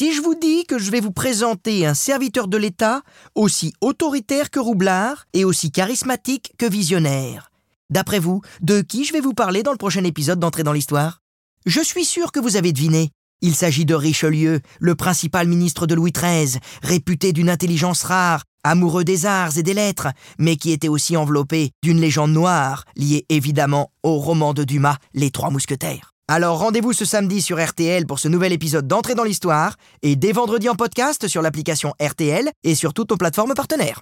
Si je vous dis que je vais vous présenter un serviteur de l'État aussi autoritaire que roublard et aussi charismatique que visionnaire, d'après vous, de qui je vais vous parler dans le prochain épisode d'Entrée dans l'Histoire? Je suis sûr que vous avez deviné. Il s'agit de Richelieu, le principal ministre de Louis XIII, réputé d'une intelligence rare, amoureux des arts et des lettres, mais qui était aussi enveloppé d'une légende noire, liée évidemment au roman de Dumas, Les Trois Mousquetaires. Alors rendez-vous ce samedi sur RTL pour ce nouvel épisode d'Entrée dans l'Histoire, et dès vendredi en podcast sur l'application RTL et sur toutes nos plateformes partenaires.